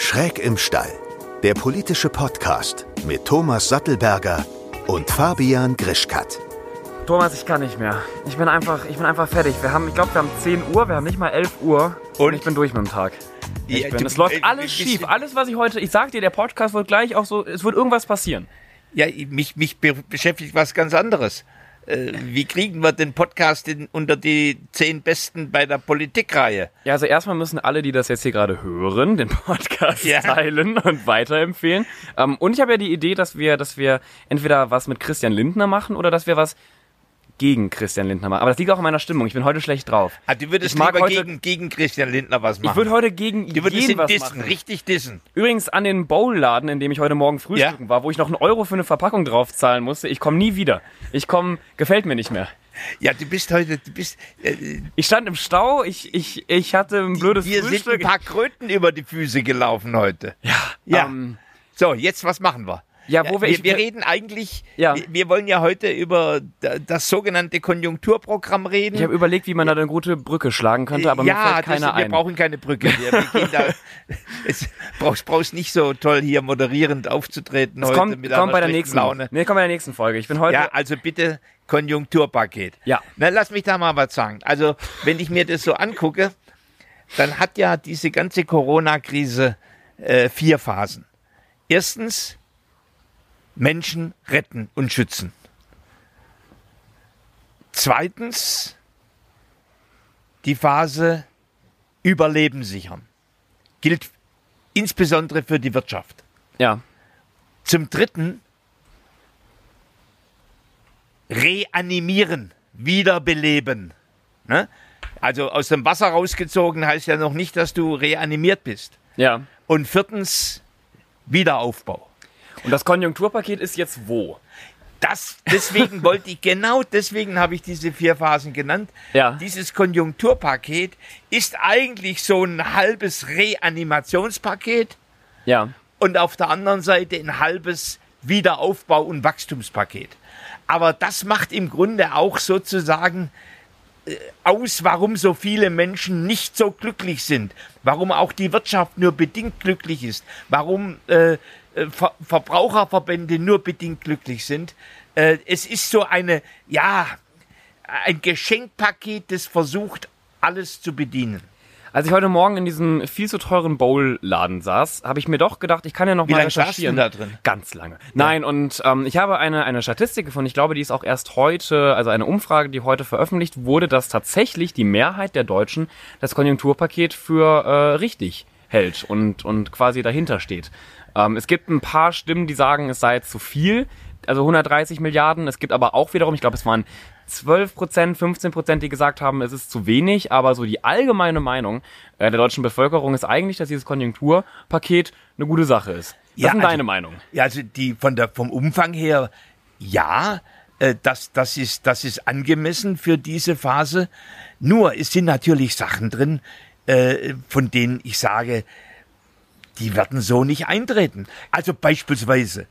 Schräg im Stall, der politische Podcast mit Thomas Sattelberger und Fabian Grischkat. Thomas, ich kann nicht mehr. Ich bin einfach, ich bin einfach fertig. Wir haben, ich glaube, wir haben 10 Uhr, wir haben nicht mal 11 Uhr und, und ich bin durch mit dem Tag. Ich ja, bin, es läuft alles schief. Alles, was ich heute, ich sag dir, der Podcast wird gleich auch so, es wird irgendwas passieren. Ja, mich, mich beschäftigt was ganz anderes. Äh, wie kriegen wir den Podcast in, unter die zehn Besten bei der Politikreihe? Ja, also erstmal müssen alle, die das jetzt hier gerade hören, den Podcast ja. teilen und weiterempfehlen. Ähm, und ich habe ja die Idee, dass wir, dass wir entweder was mit Christian Lindner machen oder dass wir was gegen Christian Lindner machen. Aber das liegt auch an meiner Stimmung. Ich bin heute schlecht drauf. Ah, du würdest ich lieber heute, gegen, gegen Christian Lindner was machen. Ich würde heute gegen du würdest jeden ihn dissen, machen. richtig dissen. Übrigens an den Bowl-Laden, in dem ich heute Morgen frühstücken ja? war, wo ich noch einen Euro für eine Verpackung draufzahlen musste. Ich komme nie wieder. Ich komme, gefällt mir nicht mehr. Ja, du bist heute, du bist. Äh, ich stand im Stau, ich, ich, ich hatte ein blödes Dir Frühstück. sind ein paar Kröten über die Füße gelaufen heute. Ja. Ja. Ähm, so, jetzt was machen wir? Ja, wo wir, wir, wir reden eigentlich, ja. wir, wir, wollen ja heute über das sogenannte Konjunkturprogramm reden. Ich habe überlegt, wie man da eine gute Brücke schlagen könnte, aber ja, mir fällt keiner das, ein. Wir brauchen keine Brücke. Wir, wir gehen da, es brauchst, brauchst nicht so toll hier moderierend aufzutreten das heute kommt, mit kommt bei der nächsten Laune. Nee, kommt bei der nächsten Folge. Ich bin heute. Ja, also bitte Konjunkturpaket. Ja. Na, lass mich da mal was sagen. Also, wenn ich mir das so angucke, dann hat ja diese ganze Corona-Krise äh, vier Phasen. Erstens Menschen retten und schützen. Zweitens die Phase Überleben sichern. Gilt insbesondere für die Wirtschaft. Ja. Zum Dritten reanimieren, wiederbeleben. Ne? Also aus dem Wasser rausgezogen heißt ja noch nicht, dass du reanimiert bist. Ja. Und viertens Wiederaufbau. Und das Konjunkturpaket ist jetzt wo? Das, deswegen wollte ich, genau deswegen habe ich diese vier Phasen genannt. Ja. Dieses Konjunkturpaket ist eigentlich so ein halbes Reanimationspaket. Ja. Und auf der anderen Seite ein halbes Wiederaufbau- und Wachstumspaket. Aber das macht im Grunde auch sozusagen äh, aus, warum so viele Menschen nicht so glücklich sind, warum auch die Wirtschaft nur bedingt glücklich ist, warum äh, äh, Ver Verbraucherverbände nur bedingt glücklich sind. Äh, es ist so eine, ja, ein Geschenkpaket, das versucht, alles zu bedienen. Als ich heute Morgen in diesem viel zu teuren Bowl-Laden saß, habe ich mir doch gedacht, ich kann ja noch Wie mal lange recherchieren. da drin? Ganz lange. Ja. Nein, und ähm, ich habe eine, eine Statistik gefunden, ich glaube, die ist auch erst heute, also eine Umfrage, die heute veröffentlicht wurde, dass tatsächlich die Mehrheit der Deutschen das Konjunkturpaket für äh, richtig hält und, und quasi dahinter steht. Ähm, es gibt ein paar Stimmen, die sagen, es sei zu viel, also 130 Milliarden. Es gibt aber auch wiederum, ich glaube, es waren 12 Prozent, 15 Prozent, die gesagt haben, es ist zu wenig, aber so die allgemeine Meinung äh, der deutschen Bevölkerung ist eigentlich, dass dieses Konjunkturpaket eine gute Sache ist. Was ja, ist also, deine Meinung? Ja, also die von der vom Umfang her ja, äh, das, das, ist, das ist angemessen für diese Phase. Nur es sind natürlich Sachen drin, äh, von denen ich sage, die werden so nicht eintreten. Also beispielsweise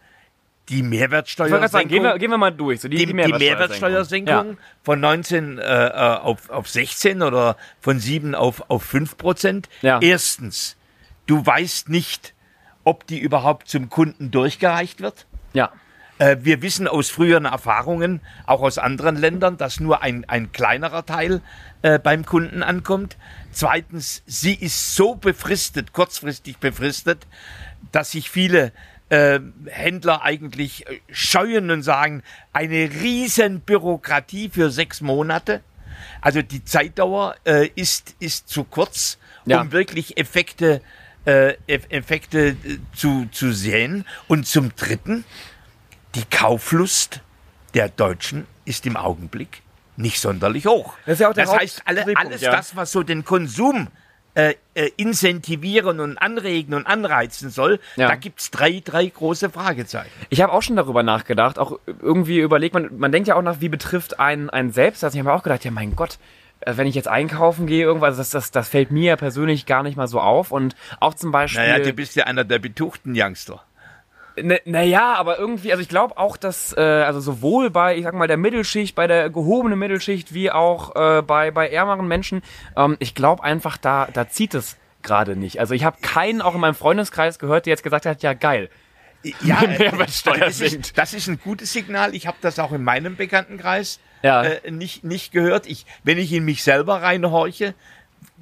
die Mehrwertsteuersenkung. Sagen, gehen, wir, gehen wir mal durch. So die, die, die Mehrwertsteuersenkung, Mehrwertsteuersenkung ja. von 19 äh, auf, auf 16 oder von 7 auf, auf 5 Prozent. Ja. Erstens, du weißt nicht, ob die überhaupt zum Kunden durchgereicht wird. Ja. Äh, wir wissen aus früheren Erfahrungen, auch aus anderen Ländern, dass nur ein, ein kleinerer Teil äh, beim Kunden ankommt. Zweitens, sie ist so befristet, kurzfristig befristet, dass sich viele äh, Händler eigentlich äh, scheuen und sagen, eine riesen Bürokratie für sechs Monate. Also die Zeitdauer äh, ist, ist zu kurz, um ja. wirklich Effekte, äh, Effekte äh, zu, zu sehen. Und zum Dritten, die Kauflust der Deutschen ist im Augenblick nicht sonderlich hoch. Das, ja das heißt, alle, alles ja. das, was so den Konsum äh, äh, incentivieren und anregen und anreizen soll, ja. da gibt's drei, drei große Fragezeichen. Ich habe auch schon darüber nachgedacht, auch irgendwie überlegt, man, man denkt ja auch nach, wie betrifft einen, einen selbst. Also ich habe mir auch gedacht, ja mein Gott, äh, wenn ich jetzt einkaufen gehe, irgendwas, das, das, das fällt mir persönlich gar nicht mal so auf. Und auch zum Beispiel. Naja, du bist ja einer der betuchten Youngster. Naja, aber irgendwie, also ich glaube auch, dass, äh, also sowohl bei, ich sag mal, der Mittelschicht, bei der gehobenen Mittelschicht, wie auch äh, bei, bei ärmeren Menschen, ähm, ich glaube einfach, da, da zieht es gerade nicht. Also ich habe keinen auch in meinem Freundeskreis gehört, der jetzt gesagt hat, ja geil. Ja, Mehrwertsteuer das, ist, das ist ein gutes Signal. Ich habe das auch in meinem Bekanntenkreis Ja. äh, nicht, nicht gehört. Ich, wenn ich in mich selber reinhorche,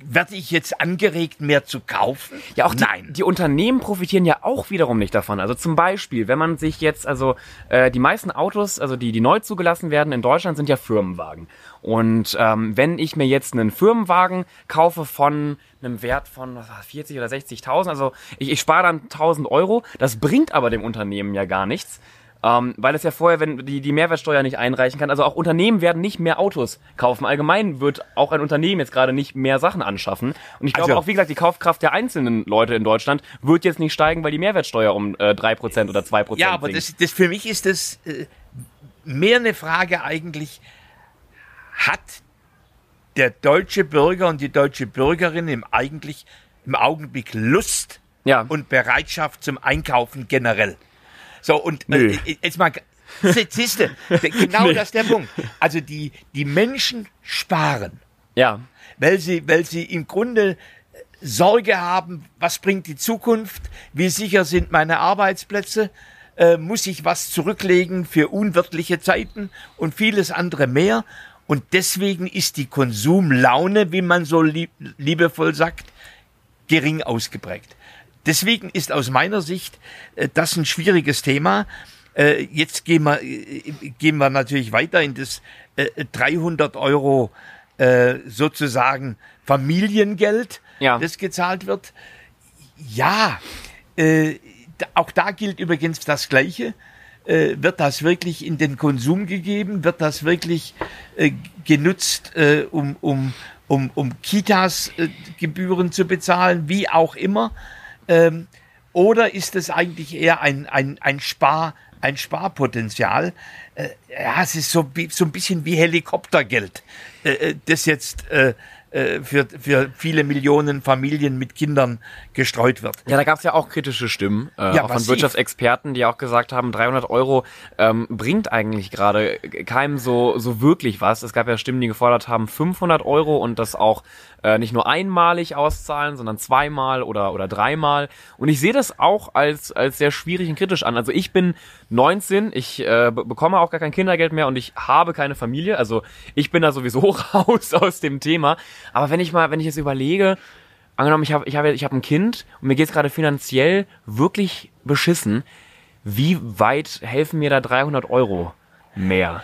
werde ich jetzt angeregt, mehr zu kaufen? Ja, auch die, Nein. die Unternehmen profitieren ja auch wiederum nicht davon. Also zum Beispiel, wenn man sich jetzt, also äh, die meisten Autos, also die, die neu zugelassen werden in Deutschland, sind ja Firmenwagen. Und ähm, wenn ich mir jetzt einen Firmenwagen kaufe von einem Wert von was war das, 40 oder 60.000, also ich, ich spare dann 1.000 Euro, das bringt aber dem Unternehmen ja gar nichts. Ähm, weil es ja vorher, wenn die, die Mehrwertsteuer nicht einreichen kann, also auch Unternehmen werden nicht mehr Autos kaufen. Allgemein wird auch ein Unternehmen jetzt gerade nicht mehr Sachen anschaffen. Und ich glaube Also- auch, wie gesagt, die Kaufkraft der einzelnen Leute in Deutschland wird jetzt nicht steigen, weil die Mehrwertsteuer um äh, 3% oder 2% Ja, aber sinkt. das, das für mich ist das äh, mehr eine Frage eigentlich, hat der deutsche Bürger und die deutsche Bürgerin im eigentlich im Augenblick Lust Ja. und Bereitschaft zum Einkaufen generell? So, und Nö. äh, jetzt mal, Sie- siehste, genau das ist der Punkt. Also die, die Menschen sparen ja, weil sie, weil sie im Grunde äh, Sorge haben, was bringt die Zukunft, wie sicher sind meine Arbeitsplätze, äh, muss ich was zurücklegen für unwirtliche Zeiten und vieles andere mehr. Und deswegen ist die Konsumlaune, wie man so lieb, liebevoll sagt, gering ausgeprägt. Deswegen ist aus meiner Sicht äh, das ein schwieriges Thema. Äh, jetzt gehen wir, äh, gehen wir natürlich weiter in das äh, 300 Euro äh, sozusagen Familiengeld, Ja. das gezahlt wird. Ja, äh, auch da gilt übrigens das Gleiche. Äh, wird das wirklich in den Konsum gegeben? Wird das wirklich äh, genutzt, äh, um, um, um, um Kitas äh, Gebühren zu bezahlen, wie auch immer? Ähm, oder ist es eigentlich eher ein, ein, ein, Spar, ein Sparpotenzial? Äh, ja, es ist so, so ein bisschen wie Helikoptergeld, äh, äh, das jetzt äh, für, für viele Millionen Familien mit Kindern gestreut wird. Ja, da gab es ja auch kritische Stimmen, äh, Ja, auch von. Wirtschaftsexperten, die auch gesagt haben, 300 Euro ähm, bringt eigentlich gerade keinem so, so wirklich was. Es gab ja Stimmen, die gefordert haben, 500 Euro und das auch äh, nicht nur einmalig auszahlen, sondern zweimal oder, oder dreimal. Und ich sehe das auch als, als sehr schwierig und kritisch an. Also ich bin 19, ich äh, be- bekomme auch gar kein Kindergeld mehr und ich habe keine Familie. Also ich bin da sowieso raus aus dem Thema. Aber wenn ich mal, wenn ich jetzt überlege, angenommen, ich habe ich hab, ich hab ein Kind und mir geht's gerade finanziell wirklich beschissen, wie weit helfen mir da 300 Euro mehr?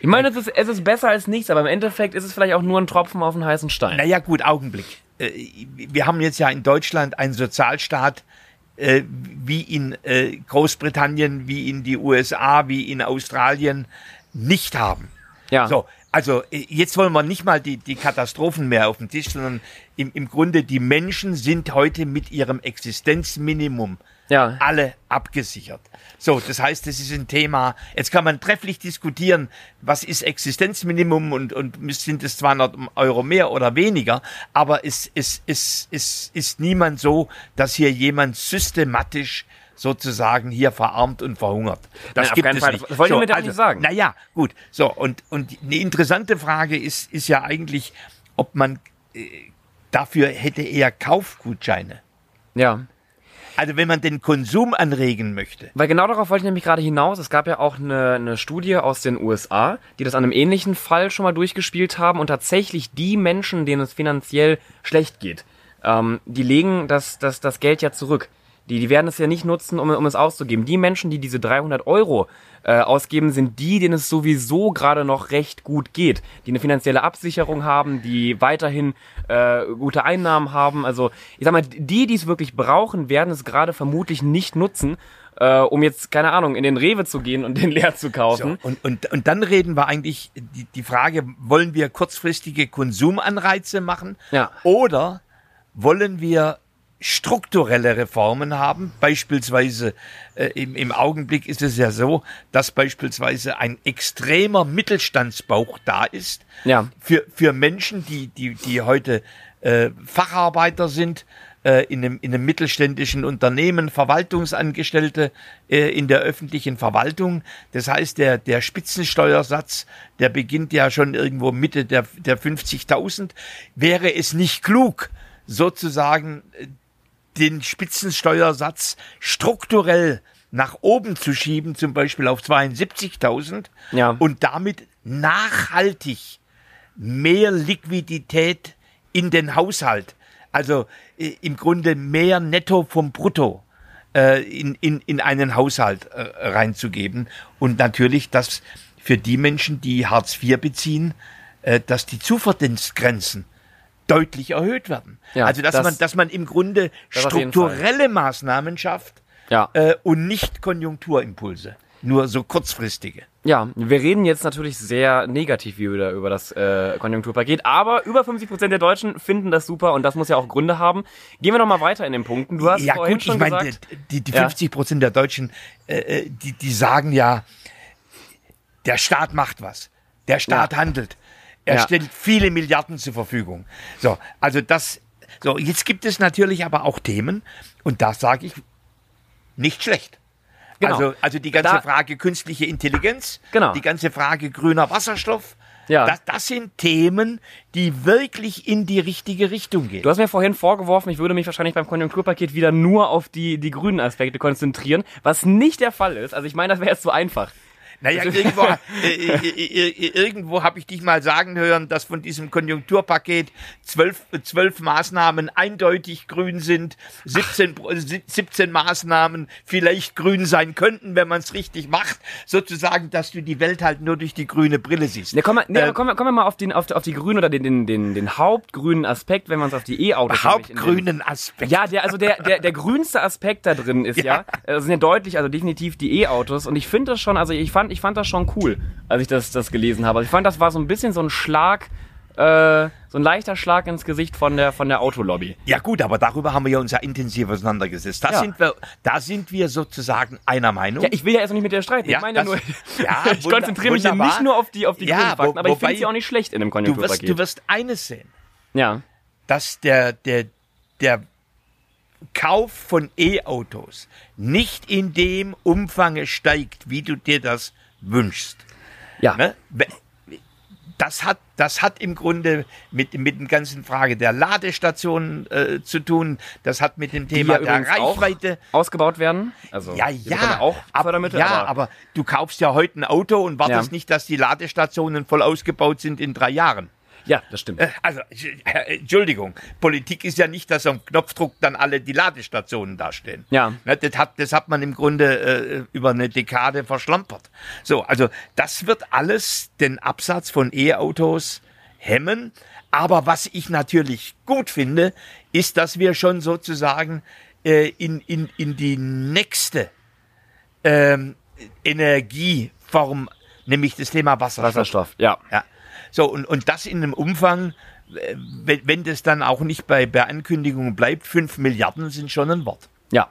Ich meine, es ist, es ist besser als nichts, aber im Endeffekt ist es vielleicht auch nur ein Tropfen auf einen heißen Stein. Naja, gut, Augenblick. Äh, Wir haben jetzt ja in Deutschland einen Sozialstaat äh, wie in äh, Großbritannien, wie in die USA, wie in Australien nicht haben. Ja. So, also äh, jetzt wollen wir nicht mal die, die Katastrophen mehr auf dem Tisch, sondern im, im Grunde die Menschen sind heute mit ihrem Existenzminimum Ja. alle abgesichert. So, das heißt, das ist ein Thema. Jetzt kann man trefflich diskutieren, was ist Existenzminimum und, und sind es 200 Euro mehr oder weniger. Aber es, es, es, es ist niemand so, dass hier jemand systematisch sozusagen hier verarmt und verhungert. Das Nein, gibt es Fall. nicht. Das wollte ich damit auch nicht sagen. Naja, gut. So, und, und eine interessante Frage ist, ist ja eigentlich, ob man äh, dafür hätte eher Kaufgutscheine. Ja. Also wenn man den Konsum anregen möchte. Weil genau darauf wollte ich nämlich gerade hinaus. Es gab ja auch eine, eine Studie aus den USA, die das an einem ähnlichen Fall schon mal durchgespielt haben und tatsächlich die Menschen, denen es finanziell schlecht geht, ähm, die legen das, das, das Geld ja zurück. Die, die werden es ja nicht nutzen, um, um es auszugeben. Die Menschen, die diese 300 Euro äh, ausgeben, sind die, denen es sowieso gerade noch recht gut geht, die eine finanzielle Absicherung haben, die weiterhin äh, gute Einnahmen haben. Also ich sag mal, die, die es wirklich brauchen, werden es gerade vermutlich nicht nutzen, äh, um jetzt, keine Ahnung, in den Rewe zu gehen und den leer zu kaufen. So, und, und, und dann reden wir eigentlich die, die Frage, wollen wir kurzfristige Konsumanreize machen Ja. oder wollen wir strukturelle Reformen haben? Beispielsweise äh, im, im Augenblick ist es ja so, dass beispielsweise ein extremer Mittelstandsbauch da ist Ja. für, für Menschen, die, die, die heute äh, Facharbeiter sind, äh, in, einem, in einem mittelständischen Unternehmen, Verwaltungsangestellte äh, in der öffentlichen Verwaltung. Das heißt, der, der Spitzensteuersatz, der beginnt ja schon irgendwo Mitte der, der 50.000. Wäre es nicht klug, sozusagen äh, den Spitzensteuersatz strukturell nach oben zu schieben, zum Beispiel auf 72.000 Ja. und damit nachhaltig mehr Liquidität in den Haushalt, also äh, im Grunde mehr Netto vom Brutto äh, in, in, in einen Haushalt äh, reinzugeben und natürlich, dass für die Menschen, die Hartz IV beziehen, äh, dass die Zuverdienstgrenzen deutlich erhöht werden. Ja, also dass das- man, dass man im Grunde strukturelle Maßnahmen schafft Ja. äh, und nicht Konjunkturimpulse, nur so kurzfristige. Ja, wir reden jetzt natürlich sehr negativ wieder über das äh, Konjunkturpaket, aber über 50 Prozent der Deutschen finden das super und das muss ja auch Gründe haben. Gehen wir noch mal weiter in den Punkten. Du hast ja vorhin gut, schon ich meine, gesagt, die, die Ja. 50 Prozent der Deutschen, äh, äh, die, die sagen ja, der Staat macht was, der Staat handelt, er Ja. stellt viele Milliarden zur Verfügung. So, also das, so jetzt gibt es natürlich aber auch Themen und da sage ich nicht schlecht. Genau. Also, also die ganze Da- Frage künstliche Intelligenz, Genau. die ganze Frage grüner Wasserstoff, Ja. das, das sind Themen, die wirklich in die richtige Richtung gehen. du hast mir vorhin vorgeworfen, ich würde mich wahrscheinlich beim Konjunkturpaket wieder nur auf die, die grünen Aspekte konzentrieren, was nicht der Fall ist. Also ich meine, das wäre jetzt zu einfach. Naja, irgendwo, äh, irgendwo habe ich dich mal sagen hören, dass von diesem Konjunkturpaket zwölf, zwölf Maßnahmen eindeutig grün sind, 17, Pro- äh, 17 Maßnahmen vielleicht grün sein könnten, wenn man es richtig macht. Sozusagen, dass du die Welt halt nur durch die grüne Brille siehst. Ne, kommen wir, nee, Äh, kommen wir mal auf, den, auf, auf die grünen oder den, den, den, den hauptgrünen Aspekt, wenn man es auf die E-Autos Hauptgrünen Aspekt. Ja, der, also der, der, der grünste Aspekt da drin ist ja, Ja. äh, sind ja deutlich, also definitiv die E-Autos. Und ich finde das schon, also ich fand, ich fand das schon cool, als ich das, das gelesen habe. Also ich fand, das war so ein bisschen so ein Schlag, äh, so ein leichter Schlag ins Gesicht von der, von der Autolobby. Ja gut, aber darüber haben wir ja uns ja intensiv auseinandergesetzt. Da, Ja. sind, wir, da sind wir sozusagen einer Meinung. Ja, ich will ja erst nicht mit der streiten. Ja, ich meine das- nur, ja, ich konzentriere mich ja nicht nur auf die, auf die Ja, Fakten, wo- aber ich finde sie auch nicht schlecht in dem du, wirst, Konjunkturpaket. du wirst eines sehen. ja, dass der, der, der Kauf von E-Autos nicht in dem Umfang steigt, wie du dir das wünschst. ja, Ne? Das hat, das hat im Grunde mit, mit der ganzen Frage der Ladestationen äh, zu tun. Das hat mit dem Thema ja der Reichweite. ausgebaut werden. Also, Ja, ja, auch aber, Fördermittel, ja, aber, aber, du kaufst ja heute ein Auto und wartest Ja. nicht, dass die Ladestationen voll ausgebaut sind in drei Jahren. Ja, das stimmt. Äh, Also, äh, Entschuldigung, Politik ist ja nicht, dass am Knopfdruck dann alle die Ladestationen dastehen. Ja. Ne, das, hat, das hat man im Grunde äh, über eine Dekade verschlampert. So, also das wird alles den Absatz von E-Autos hemmen. Aber was ich natürlich gut finde, ist, dass wir schon sozusagen äh, in, in, in die nächste ähm, Energieform, nämlich das Thema Wasserstoff. Wasserstoff, ja. Ja. So, und, und das in einem Umfang, äh, wenn, wenn das dann auch nicht bei, bei Ankündigungen bleibt, 5 Milliarden sind schon ein Wort. Ja.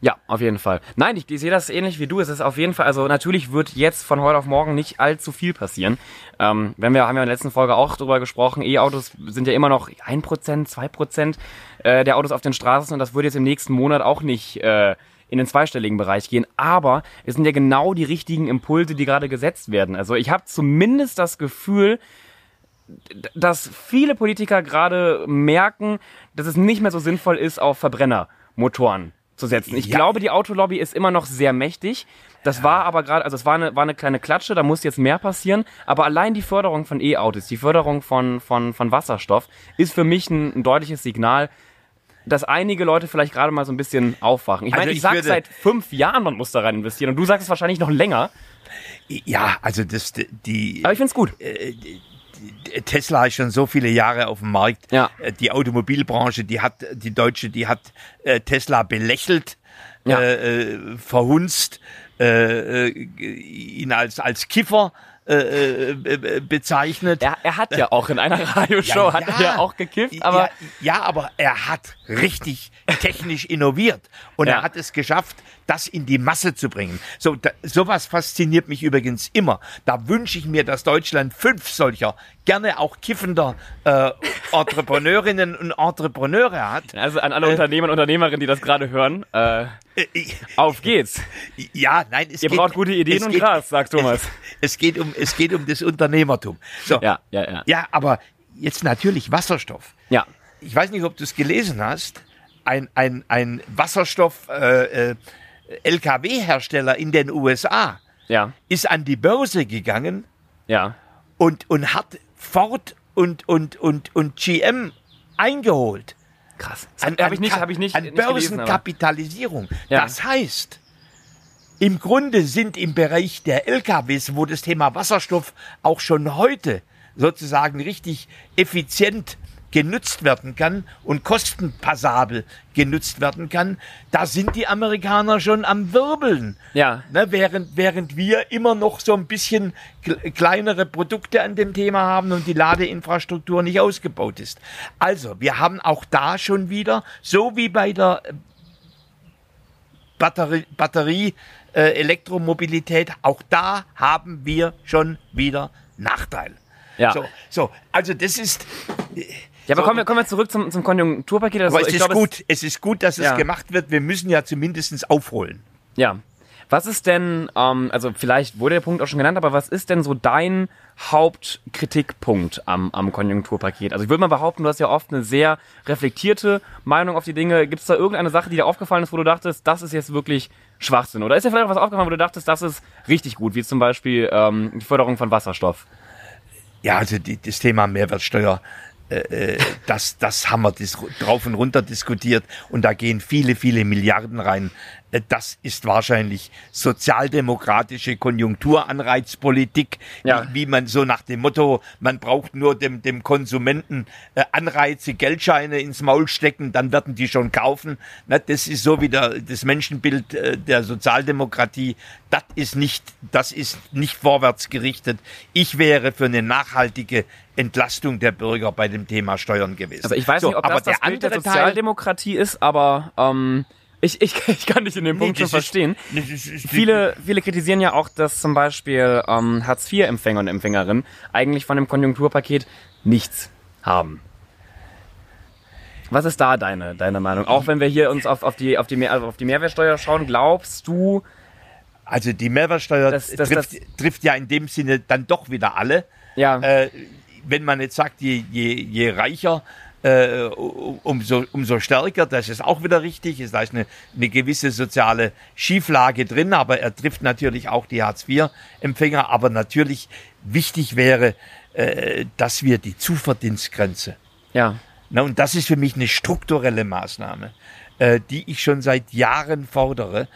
Ja, auf jeden Fall. Nein, ich, ich sehe das ähnlich wie du. Es ist auf jeden Fall, also natürlich wird jetzt von heute auf morgen nicht allzu viel passieren. Ähm, wenn wir haben ja in der letzten Folge auch drüber gesprochen, E-Autos sind ja immer noch 1%, 2% äh, der Autos auf den Straßen und das wird jetzt im nächsten Monat auch nicht äh, in den zweistelligen Bereich gehen. Aber es sind ja genau die richtigen Impulse, die gerade gesetzt werden. Also ich habe zumindest das Gefühl, dass viele Politiker gerade merken, dass es nicht mehr so sinnvoll ist, auf Verbrennermotoren zu setzen. Ich Ja. glaube, die Autolobby ist immer noch sehr mächtig. Das war aber gerade, also es war eine, war eine kleine Klatsche, da muss jetzt mehr passieren. Aber allein die Förderung von E-Autos, die Förderung von, von, von Wasserstoff ist für mich ein, ein deutliches Signal, dass einige Leute vielleicht gerade mal so ein bisschen aufwachen. Ich Also meine, ich, ich sage seit fünf Jahren, man muss da rein investieren. Und du sagst es wahrscheinlich noch länger. Ja, also das, die, Aber ich finde es gut. Tesla ist schon so viele Jahre auf dem Markt. Ja. Äh, Die Automobilbranche, die hat, die Deutsche, die hat äh, Tesla belächelt, Ja. äh, äh, verhunzt, äh, äh, ihn als, als Kiffer äh, äh, be- bezeichnet. Er, er hat ja auch in einer Radioshow, hat er ja auch gekifft, aber ja, ja, aber er hat richtig technisch innoviert und Ja. er hat es geschafft, das in die Masse zu bringen. So, da, sowas fasziniert mich übrigens immer. Da wünsche ich mir, dass Deutschland fünf solcher, gerne auch kiffender äh, Entrepreneurinnen und Entrepreneure hat. Also an alle Unternehmer und Unternehmerinnen, die das gerade hören, äh, Äh, auf geht's. Ja, nein, es Ihr geht, braucht gute Ideen und geht, Gras, sagt Thomas. Es, es geht um, es geht um das Unternehmertum. So, Ja, ja, ja. ja, aber jetzt natürlich Wasserstoff. Ja. ich weiß nicht, ob du es gelesen hast, ein, ein, ein Wasserstoff äh, äh, in den USA Ja, ist an die Börse gegangen ja. und, und hat Ford und, und, und, und GM eingeholt. Krass. Habe ich nicht, ich nicht, an Börsenkapitalisierung. Ja. Das heißt, im Grunde sind im Bereich der LKWs, wo das Thema Wasserstoff auch schon heute sozusagen richtig effizient genutzt werden kann und kostenpassabel genutzt werden kann, da sind die Amerikaner schon am Wirbeln. Ja. Ne, während, während wir immer noch so ein bisschen kle- kleinere Produkte an dem Thema haben und die Ladeinfrastruktur nicht ausgebaut ist. Also, wir haben auch da schon wieder, so wie bei der äh, Batterie, Batterie äh, Elektromobilität, auch da haben wir schon wieder Nachteil. Ja. So, so, also das ist, Ja, aber So. kommen wir, kommen wir zurück zum, zum Konjunkturpaket. Also, aber es ist glaube, gut, es ist gut, dass es Ja. gemacht wird. Wir müssen ja zumindest aufholen. Ja. Was ist denn, ähm, also vielleicht wurde der Punkt auch schon genannt, aber was ist denn so dein Hauptkritikpunkt am, am Konjunkturpaket? Also ich würde mal behaupten, du hast ja oft eine sehr reflektierte Meinung auf die Dinge. Gibt es da irgendeine Sache, die dir aufgefallen ist, wo du dachtest, das ist jetzt wirklich Schwachsinn? Oder ist dir vielleicht auch was aufgefallen, wo du dachtest, das ist richtig gut, wie zum Beispiel ähm, die Förderung von Wasserstoff? Ja, also die, das Thema Mehrwertsteuer, äh, äh, das, das haben wir drauf und runter diskutiert und da gehen viele, viele Milliarden rein. Äh, Das ist wahrscheinlich sozialdemokratische Konjunkturanreizpolitik, Ja. wie, wie man so nach dem Motto, man braucht nur dem, dem Konsumenten äh, Anreize, Geldscheine ins Maul stecken, dann werden die schon kaufen. Na, das ist so wieder das Menschenbild äh, der Sozialdemokratie. Das ist nicht, das ist nicht vorwärts gerichtet. Ich wäre für eine nachhaltige Entlastung der Bürger bei dem Thema Steuern gewesen. Also ich weiß So, nicht, ob aber das das der Bild der andere Teil- Sozialdemokratie ist, aber ähm, ich, ich, ich kann dich in dem Punkt Nee, schon verstehen. ist- Viele, viele kritisieren ja auch, dass zum Beispiel ähm, Hartz-IV-Empfänger und Empfängerinnen eigentlich von dem Konjunkturpaket nichts haben. Was ist da deine, deine Meinung? Auch wenn wir hier uns auf, auf, die, auf, die, Mehr- also auf die Mehrwertsteuer schauen, glaubst du, Also die Mehrwertsteuer Das- das- trifft, das- trifft ja in dem Sinne dann doch wieder alle. ja, Äh, wenn man jetzt sagt, je, je, je reicher, äh, umso, umso stärker, das ist auch wieder richtig. Da ist eine, eine gewisse soziale Schieflage drin, aber er trifft natürlich auch die Hartz-IV-Empfänger. Aber natürlich wichtig wäre, äh, dass wir die Zuverdienstgrenze ja, na, und das ist für mich eine strukturelle Maßnahme, äh, die ich schon seit Jahren fordere,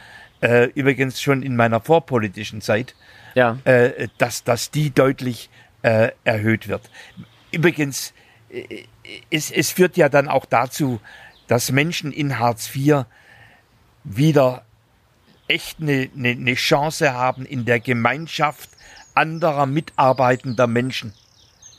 äh, übrigens schon in meiner vorpolitischen Zeit, ja, äh, dass, dass die deutlich äh, erhöht wird. Übrigens, es, es führt ja dann auch dazu, dass Menschen in Hartz IV wieder echt eine, eine, eine Chance haben, in der Gemeinschaft anderer mitarbeitender Menschen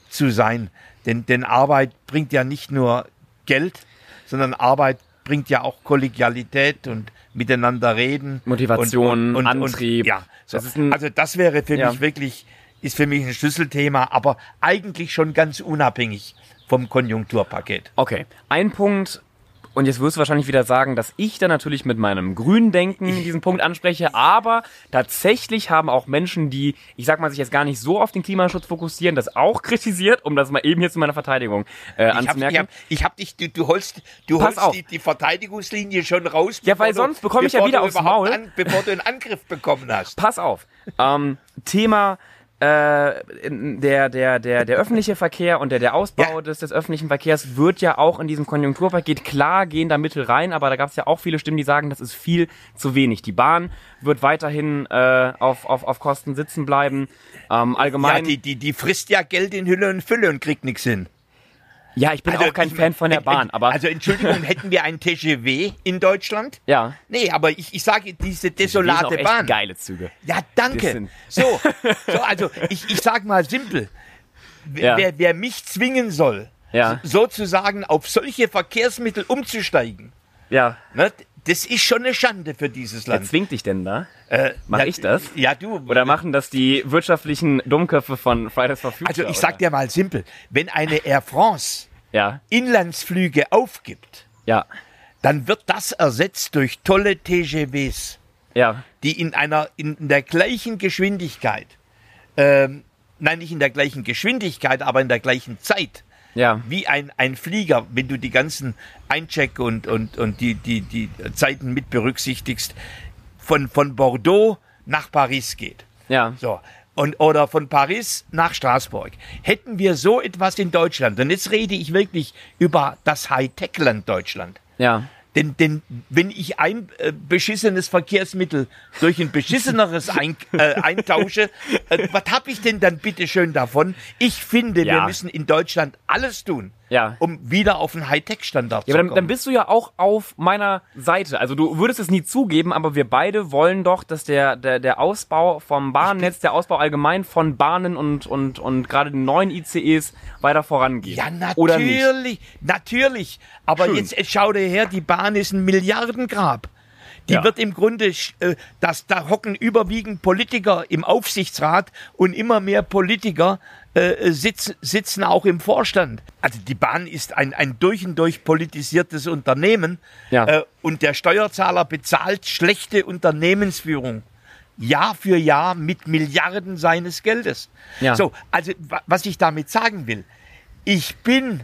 zu sein. Denn, denn Arbeit bringt ja nicht nur Geld, sondern Arbeit bringt ja auch Kollegialität und miteinander reden. Motivation, und, und, und, Antrieb. Ja, so. Das ein- also das wäre für Ja. mich wirklich, ist für mich ein Schlüsselthema, aber eigentlich schon ganz unabhängig vom Konjunkturpaket. Okay, ein Punkt, und jetzt wirst du wahrscheinlich wieder sagen, dass ich da natürlich mit meinem grünen Denken diesen Punkt anspreche, aber tatsächlich haben auch Menschen, die, ich sag mal, sich jetzt gar nicht so auf den Klimaschutz fokussieren, das auch kritisiert, um das mal eben hier zu meiner Verteidigung äh, Ich hab, ich anzumerken. hab, ich hab dich, du, du holst, du Pass holst die, die Verteidigungslinie schon raus. Ja, weil sonst bekomme ich ja wieder aufs überhaupt Maul. An, bevor du einen Angriff bekommen hast. Pass auf. Ähm, Thema äh, der, der, der, der öffentliche Verkehr und der, der Ausbau Ja. des, des öffentlichen Verkehrs wird ja auch in diesem Konjunkturpaket klar gehen da Mittel rein, aber da gab es ja auch viele Stimmen, die sagen, das ist viel zu wenig. Die Bahn wird weiterhin äh, auf, auf, auf Kosten sitzen bleiben. Ähm, Ja, allgemein. die, die, die frisst ja Geld in Hülle und Fülle und kriegt nichts hin. Ja, ich bin auch kein ich- Fan von der Bahn, aber Also Entschuldigung, hätten wir ein TGW in Deutschland? ja. Nee, aber ich, ich sage, diese Die sind auch desolate echt Bahn. geile Züge. Ja, danke. So, so, also ich, ich sag mal simpel. Wer, Ja. wer, wer mich zwingen soll, Ja. so- sozusagen auf solche Verkehrsmittel umzusteigen, Ja. ne, das ist schon eine Schande für dieses Wer Land. zwingt dich denn da? Äh, Mach ja, ich das? Ja, du. Oder machen das die wirtschaftlichen Dummköpfe von Fridays for Future? also ich oder? sag dir mal simpel, wenn eine Air France Ja, Inlandsflüge aufgibt, ja, dann wird das ersetzt durch tolle TGWs. ja. die in einer in der gleichen Geschwindigkeit, ähm, nein, nicht in der gleichen Geschwindigkeit, aber in der gleichen Zeit Ja. Wie ein, ein Flieger, wenn du die ganzen Eincheck und, und, und die, die, die Zeiten mit berücksichtigst, von, von Bordeaux nach Paris geht. Ja. So. Und, oder von Paris nach Straßburg. Hätten wir so etwas in Deutschland, und jetzt rede ich wirklich über das Hightech-Land Deutschland. Ja. Denn, denn wenn ich ein äh, beschissenes Verkehrsmittel durch ein beschisseneres ein, äh, eintausche, äh, was habe ich denn dann bitte schön davon? Ich finde, wir Ja. müssen in Deutschland alles tun, Ja. um wieder auf einen Hightech-Standard Ja, zu aber dann, kommen. dann bist du ja auch auf meiner Seite. Also du würdest es nie zugeben, aber wir beide wollen doch, dass der, der, der Ausbau vom Bahnnetz, der Ausbau allgemein von Bahnen und, und, und gerade den neuen ICEs weiter vorangeht. ja, natürlich, natürlich. Aber Schön. jetzt schau dir her, die Bahn ist ein Milliardengrab. Die Ja. wird im Grunde, äh, das, da hocken überwiegend Politiker im Aufsichtsrat und immer mehr Politiker äh, sitzen, sitzen auch im Vorstand. Also die Bahn ist ein, ein durch und durch politisiertes Unternehmen Ja. äh, und der Steuerzahler bezahlt schlechte Unternehmensführung. Jahr für Jahr mit Milliarden seines Geldes. Ja. So, also wa- was ich damit sagen will, ich bin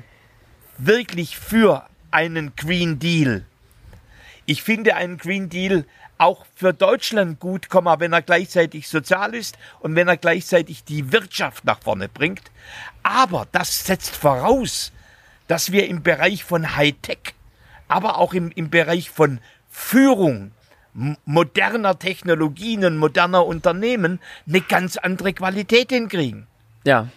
wirklich für einen Green Deal. Ich finde einen Green Deal auch für Deutschland gut, wenn er gleichzeitig sozial ist und wenn er gleichzeitig die Wirtschaft nach vorne bringt. Aber das setzt voraus, dass wir im Bereich von Hightech, aber auch im, im Bereich von Führung, moderner Technologien und moderner Unternehmen eine ganz andere Qualität hinkriegen. Ja.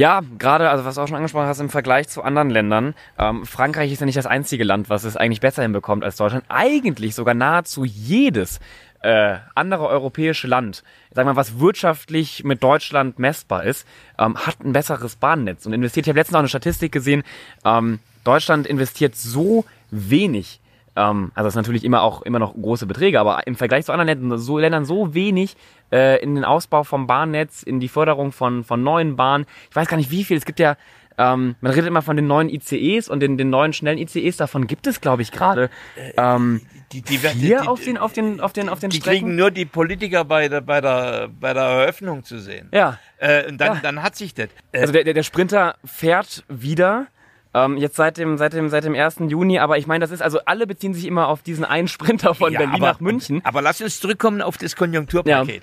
Ja, gerade, also was du auch schon angesprochen hast, im Vergleich zu anderen Ländern, ähm, Frankreich ist ja nicht das einzige Land, was es eigentlich besser hinbekommt als Deutschland. Eigentlich sogar nahezu jedes äh, andere europäische Land, sagen mal, was wirtschaftlich mit Deutschland messbar ist, ähm, hat ein besseres Bahnnetz und investiert. Ich habe letztens noch eine Statistik gesehen, ähm, Deutschland investiert so wenig ähm, also das ist natürlich immer auch immer noch große Beträge, aber im Vergleich zu anderen Ländern so, Ländern so wenig äh, in den Ausbau vom Bahnnetz, in die Förderung von, von neuen Bahnen. Ich weiß gar nicht wie viel. Es gibt ja, ähm, man redet immer von den neuen ICEs und den, den neuen schnellen ICEs. Davon gibt es, glaube ich, gerade ähm, Die, die, werden- vier die- auf den auf den auf den auf den Die Strecken. kriegen nur die Politiker bei der, bei der, bei der Eröffnung zu sehen. Ja. Äh, und dann, Ja. dann hat sich das. Äh, Also der, der, der Sprinter fährt wieder. Ähm, jetzt seit dem, seit, dem, seit dem 1. Juni, aber ich meine, das ist, also alle beziehen sich immer auf diesen einen Sprinter von ja, Berlin aber, nach München. Aber lass uns zurückkommen auf das Konjunkturpaket.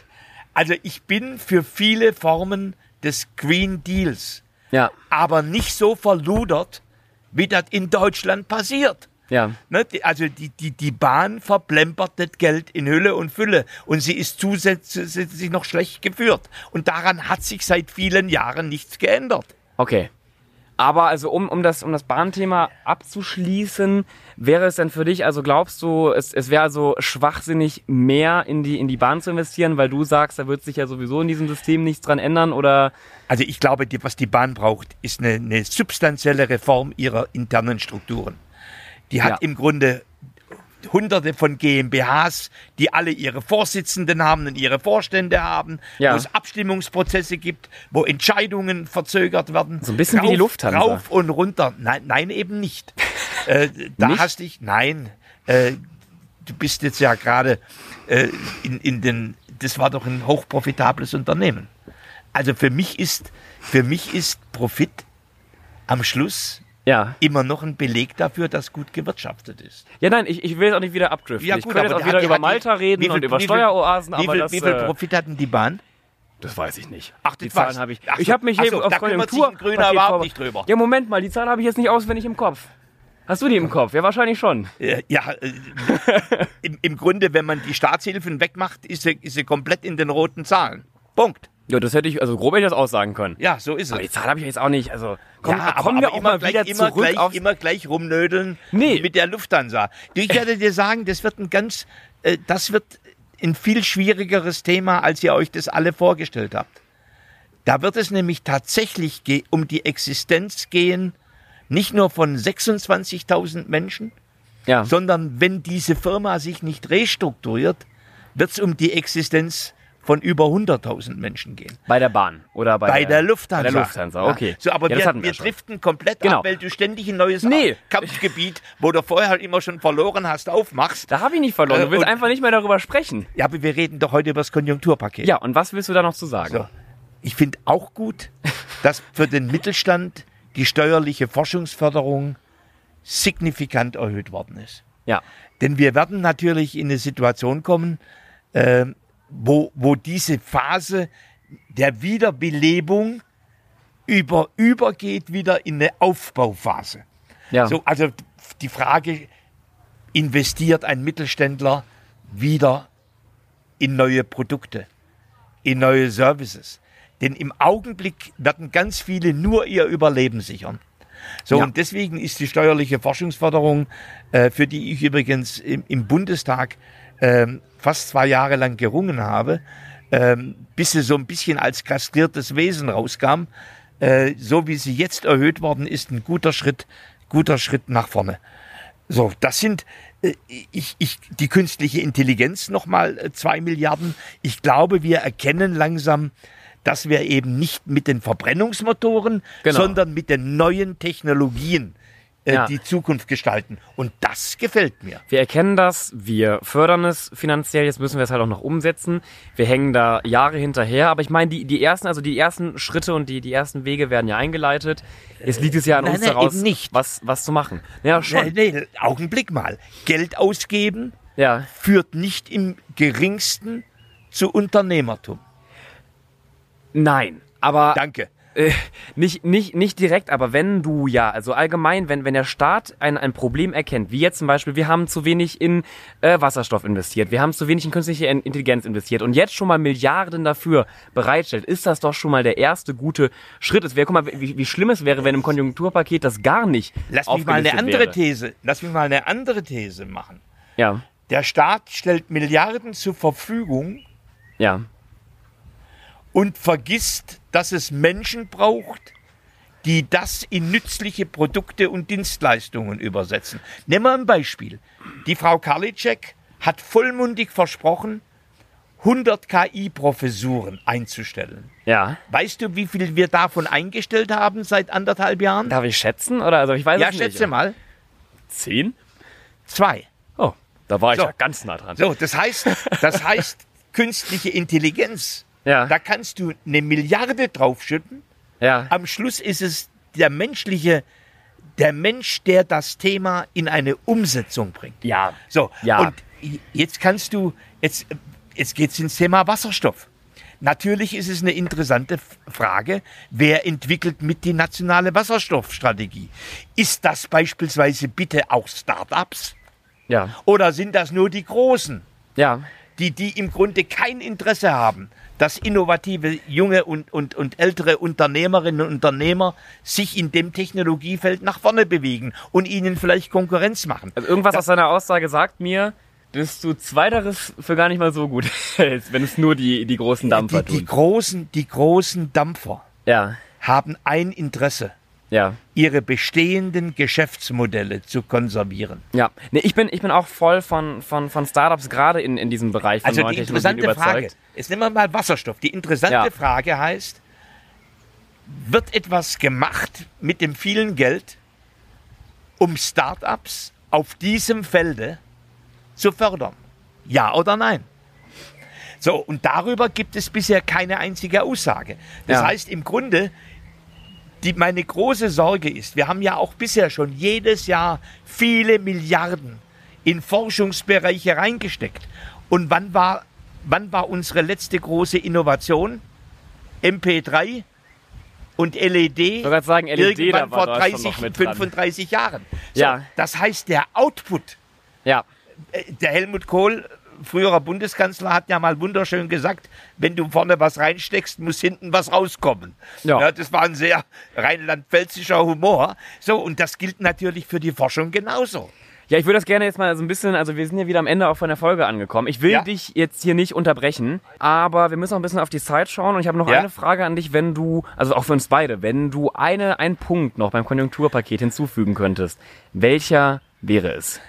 Also ich bin für viele Formen des Green Deals, Ja, aber nicht so verludert, wie das in Deutschland passiert. ja. Ne, also die, die, die Bahn verplempert das Geld in Hülle und Fülle und sie ist zusätzlich noch schlecht geführt. Und daran hat sich seit vielen Jahren nichts geändert. Okay. Aber also um, um, das, um das Bahnthema abzuschließen, wäre es denn für dich, also glaubst du, es, es wäre also schwachsinnig, mehr in die, in die Bahn zu investieren, weil du sagst, da wird sich ja sowieso in diesem System nichts dran ändern oder Also ich glaube, die, was die Bahn braucht, ist eine, eine substanzielle Reform ihrer internen Strukturen. Die hat Ja. im Grunde hunderte von GmbHs, die alle ihre Vorsitzenden haben und ihre Vorstände haben, Ja. wo es Abstimmungsprozesse gibt, wo Entscheidungen verzögert werden. So ein bisschen wie die Lufthansa. Rauf und runter. Nein, nein eben nicht. äh, da Nicht? hast dich, nein, äh, du bist jetzt ja gerade äh, in, in den, das war doch ein hochprofitables Unternehmen. Also für mich ist, für mich ist Profit am Schluss ja. immer noch ein Beleg dafür, dass gut gewirtschaftet ist. Ja, nein, ich, ich will jetzt auch nicht wieder abdriften. ich könnte jetzt auch wieder hat- über hat die- Malta reden wie viel- und über wie viel- Steueroasen, wie aber viel, das, wie viel äh, Profit hatten die Bahn? das weiß ich nicht. Ach, die Zahlen habe ich. Ach ich so, habe mich hier so, auf Konjunktur Grüner überhaupt nicht drüber. Ja, Moment mal, die Zahl habe ich jetzt nicht auswendig im Kopf. Hast du die im Kopf? Ja, wahrscheinlich schon. Äh, Ja, äh, im, im Grunde, wenn man die Staatshilfen wegmacht, ist sie, ist sie komplett in den roten Zahlen. Punkt. Ja, das hätte ich, also grob hätte ich das aussagen können. Ja, so ist Aber die es. Zahl habe ich jetzt auch nicht. Also komm, ja, kommen wir auch mal gleich, wieder immer zurück gleich, auf. immer gleich rumnödeln Nee. mit der Lufthansa. Ich werde dir sagen, das wird ein ganz, äh, das wird ein viel schwierigeres Thema, als ihr euch das alle vorgestellt habt. Da wird es nämlich tatsächlich um die Existenz gehen, nicht nur von 26.000 Menschen, ja. sondern wenn diese Firma sich nicht restrukturiert, wird es um die Existenz von über 100.000 Menschen gehen. Bei der Bahn oder bei, Bei der Lufthansa. Bei der Lufthansa, okay. Ja. So, aber ja, wir, wir driften komplett Genau. ab, weil du ständig ein neues Nee. Kampfgebiet, wo du vorher halt immer schon verloren hast, aufmachst. Da habe ich nicht verloren. Du Äh, willst und- einfach nicht mehr darüber sprechen. Ja, aber wir reden doch heute über das Konjunkturpaket. Ja, und was willst du da noch zu sagen? So. Ich finde auch gut, dass für den Mittelstand die steuerliche Forschungsförderung signifikant erhöht worden ist. Ja. Denn wir werden natürlich in eine Situation kommen, äh, wo, wo diese Phase der Wiederbelebung über, übergeht wieder in eine Aufbauphase. Ja. So, also die Frage, investiert ein Mittelständler wieder in neue Produkte, in neue Services? Denn im Augenblick werden ganz viele nur ihr Überleben sichern. So, Ja. und deswegen ist die steuerliche Forschungsförderung, äh, für die ich übrigens im, im Bundestag ähm, fast zwei Jahre lang gerungen habe, ähm, bis sie so ein bisschen als kastriertes Wesen rauskam, äh, so wie sie jetzt erhöht worden ist, ein guter Schritt, guter Schritt nach vorne. So, das sind äh, ich, ich, die künstliche Intelligenz nochmal äh, zwei Milliarden. Ich glaube, wir erkennen langsam, dass wir eben nicht mit den Verbrennungsmotoren, Genau. sondern mit den neuen Technologien äh, Ja. die Zukunft gestalten. Und das gefällt mir. Wir erkennen das, wir fördern es finanziell, jetzt müssen wir es halt auch noch umsetzen. Wir hängen da Jahre hinterher, aber ich meine, die, die ersten, also die ersten Schritte und die, die ersten Wege werden ja eingeleitet. Jetzt liegt es ja an Nein, uns nein, daraus. Was, was zu machen. Ja, schon. Nee, nee, Augenblick mal. Geld ausgeben Ja, führt nicht im geringsten zu Unternehmertum. nein. Aber Danke. Äh, nicht, nicht, nicht direkt, aber wenn du ja, also allgemein, wenn, wenn der Staat ein, ein Problem erkennt, wie jetzt zum Beispiel, wir haben zu wenig in äh, Wasserstoff investiert, wir haben zu wenig in künstliche In- Intelligenz investiert und jetzt schon mal Milliarden dafür bereitstellt, ist das doch schon mal der erste gute Schritt. Es wäre, guck mal, wie, wie schlimm es wäre, wenn im Konjunkturpaket das gar nicht Lass mich mal eine andere wäre. These, lass mich mal eine andere These machen. Ja, Der Staat stellt Milliarden zur Verfügung ja, und vergisst, dass es Menschen braucht, die das in nützliche Produkte und Dienstleistungen übersetzen. Nehmen wir ein Beispiel. Die Frau Karliczek hat vollmundig versprochen, 100 KI-Professuren einzustellen. ja. Weißt du, wie viel wir davon eingestellt haben seit anderthalb Jahren? Darf ich schätzen? Oder also ich weiß Ja, es nicht. schätze mal. Zehn? Zwei. Oh, da war ich So. ja ganz nah dran. So, das heißt, das heißt, künstliche Intelligenz. Ja. Da kannst du eine Milliarde draufschütten. Ja, Am Schluss ist es der menschliche, der Mensch, der das Thema in eine Umsetzung bringt. ja. So, Ja. und jetzt kannst du, jetzt, jetzt geht's ins Thema Wasserstoff. Natürlich ist es eine interessante Frage, wer entwickelt mit die nationale Wasserstoffstrategie? Ist das beispielsweise bitte auch Start-ups Ja, oder sind das nur die Großen? ja. Die, die im Grunde kein Interesse haben, dass innovative junge und, und, und ältere Unternehmerinnen und Unternehmer sich in dem Technologiefeld nach vorne bewegen und ihnen vielleicht Konkurrenz machen. Also irgendwas aus seiner Aussage sagt mir, dass du Zweiteres für gar nicht mal so gut hältst, wenn es nur die, die großen Dampfer Die, die, tun. großen, die großen Dampfer Ja, haben ein Interesse, ja, ihre bestehenden Geschäftsmodelle zu konservieren. ja. Nee, ich bin, ich bin auch voll von, von, von Startups gerade in, in diesem Bereich von Also neuen die interessante Frage, jetzt nehmen wir mal Wasserstoff. Die interessante Ja. Frage heißt, wird etwas gemacht mit dem vielen Geld, um Startups auf diesem Felde zu fördern? Ja oder nein? So, und darüber gibt es bisher keine einzige Aussage. Das Ja. heißt, im Grunde, die, meine große Sorge ist, wir haben ja auch bisher schon jedes Jahr viele Milliarden in Forschungsbereiche reingesteckt. Und wann war, wann war unsere letzte große Innovation? MP3 und LED. sagen, LED, irgendwann vor Deutschland 30, noch mit dran. 35 Jahren. So, Ja. Das heißt, der Output Ja, äh, der Helmut Kohl, früherer Bundeskanzler, hat ja mal wunderschön gesagt, wenn du vorne was reinsteckst, muss hinten was rauskommen. Ja. das war ein sehr rheinland-pfälzischer Humor. So, und das gilt natürlich für die Forschung genauso. Ja, ich würde das gerne jetzt mal so ein bisschen, also wir sind ja wieder am Ende auch von der Folge angekommen. Ich will Ja. dich jetzt hier nicht unterbrechen, aber wir müssen auch ein bisschen auf die Zeit schauen und ich habe noch Ja. eine Frage an dich, wenn du, also auch für uns beide, wenn du eine, einen Punkt noch beim Konjunkturpaket hinzufügen könntest, welcher wäre es?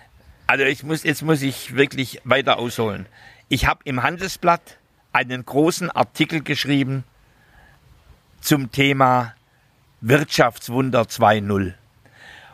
Also ich muss, jetzt muss ich wirklich weiter ausholen. Ich habe im Handelsblatt einen großen Artikel geschrieben zum Thema Wirtschaftswunder 2.0.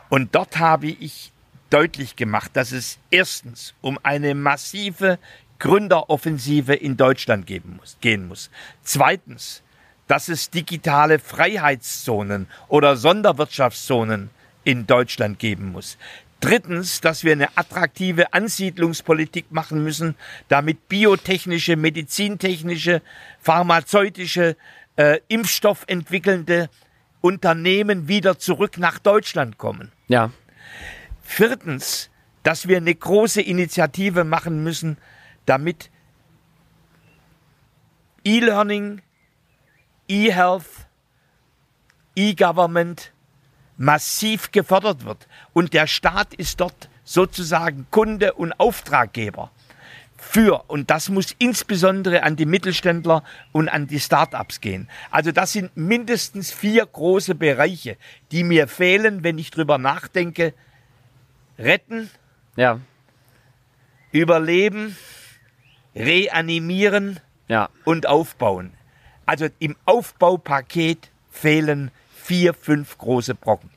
Und dort habe ich deutlich gemacht, dass es erstens um eine massive Gründeroffensive in Deutschland geben muss, gehen muss. Zweitens, dass es digitale Freiheitszonen oder Sonderwirtschaftszonen in Deutschland geben muss. Drittens, dass wir eine attraktive Ansiedlungspolitik machen müssen, damit biotechnische, medizintechnische, pharmazeutische, äh, impfstoffentwickelnde Unternehmen wieder zurück nach Deutschland kommen. Ja. Viertens, dass wir eine große Initiative machen müssen, damit E-Learning, E-Health, E-Government massiv gefördert wird. Und der Staat ist dort sozusagen Kunde und Auftraggeber für, und das muss insbesondere an die Mittelständler und an die Start-ups gehen. Also das sind mindestens vier große Bereiche, die mir fehlen, wenn ich drüber nachdenke. Retten, Ja. überleben, reanimieren Ja. und aufbauen. Also im Aufbaupaket fehlen vier, fünf große Brocken.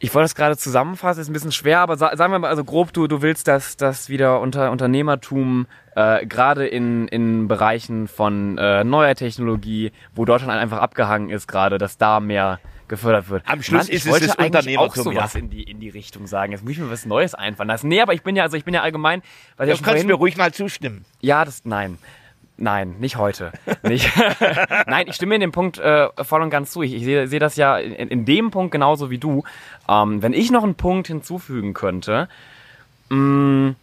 Ich wollte es gerade zusammenfassen, ist ein bisschen schwer, aber sa sagen wir mal, also grob, du, du willst, dass das wieder unter Unternehmertum äh, gerade in, in Bereichen von äh, neuer Technologie, wo Deutschland einfach abgehangen ist gerade, dass da mehr gefördert wird. Am Schluss Mann, ist es das eigentlich auch Unternehmertum, sowas ja. in die in die Richtung sagen. Jetzt muss ich mir was Neues einfallen lassen. Nee, aber ich bin ja also ich bin ja allgemein, weil ich ja Das kannst du mir ruhig mal zustimmen. ja, das nein. Nein, nicht heute. Nicht. nein, ich stimme in dem Punkt äh, voll und ganz zu. Ich, ich sehe sehe das ja in, in dem Punkt genauso wie du. Ähm, wenn ich noch einen Punkt hinzufügen könnte, mh,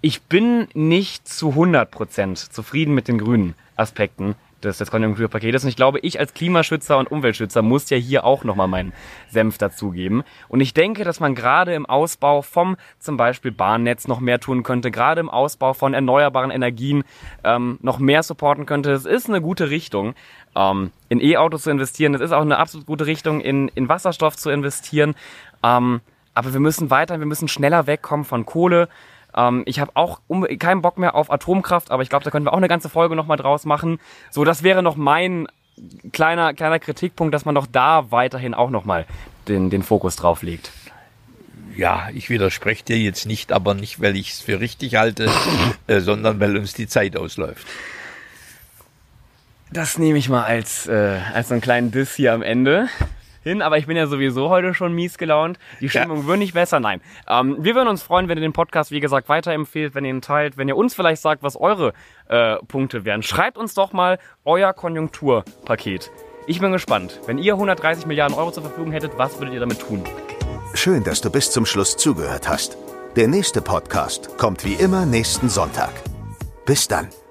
ich bin nicht zu 100% zufrieden mit den grünen Aspekten des, des Konjunkturpaketes. Und ich glaube, ich als Klimaschützer und Umweltschützer muss ja hier auch nochmal meinen Senf dazugeben. Und ich denke, dass man gerade im Ausbau vom zum Beispiel Bahnnetz noch mehr tun könnte, gerade im Ausbau von erneuerbaren Energien ähm, noch mehr supporten könnte. Es ist eine gute Richtung, ähm, in E-Autos zu investieren. Es ist auch eine absolut gute Richtung, in, in Wasserstoff zu investieren. Ähm, aber wir müssen weiter, wir müssen schneller wegkommen von Kohle. Ähm, ich habe auch um, keinen Bock mehr auf Atomkraft, aber ich glaube, da können wir auch eine ganze Folge nochmal draus machen. So, das wäre noch mein kleiner, kleiner Kritikpunkt, dass man doch da weiterhin auch nochmal den, den Fokus drauf legt. Ja, ich widerspreche dir jetzt nicht, aber nicht, weil ich es für richtig halte, äh, sondern weil uns die Zeit ausläuft. Das nehme ich mal als, äh, als so einen kleinen Diss hier am Ende hin, aber ich bin ja sowieso heute schon mies gelaunt. Die Stimmung wird nicht besser, nein. Ähm, wir würden uns freuen, wenn ihr den Podcast, wie gesagt, weiterempfehlt, wenn ihr ihn teilt, wenn ihr uns vielleicht sagt, was eure äh, Punkte wären. Schreibt uns doch mal euer Konjunkturpaket. Ich bin gespannt. Wenn ihr 130 Milliarden Euro zur Verfügung hättet, was würdet ihr damit tun? Schön, dass du bis zum Schluss zugehört hast. Der nächste Podcast kommt wie immer nächsten Sonntag. Bis dann.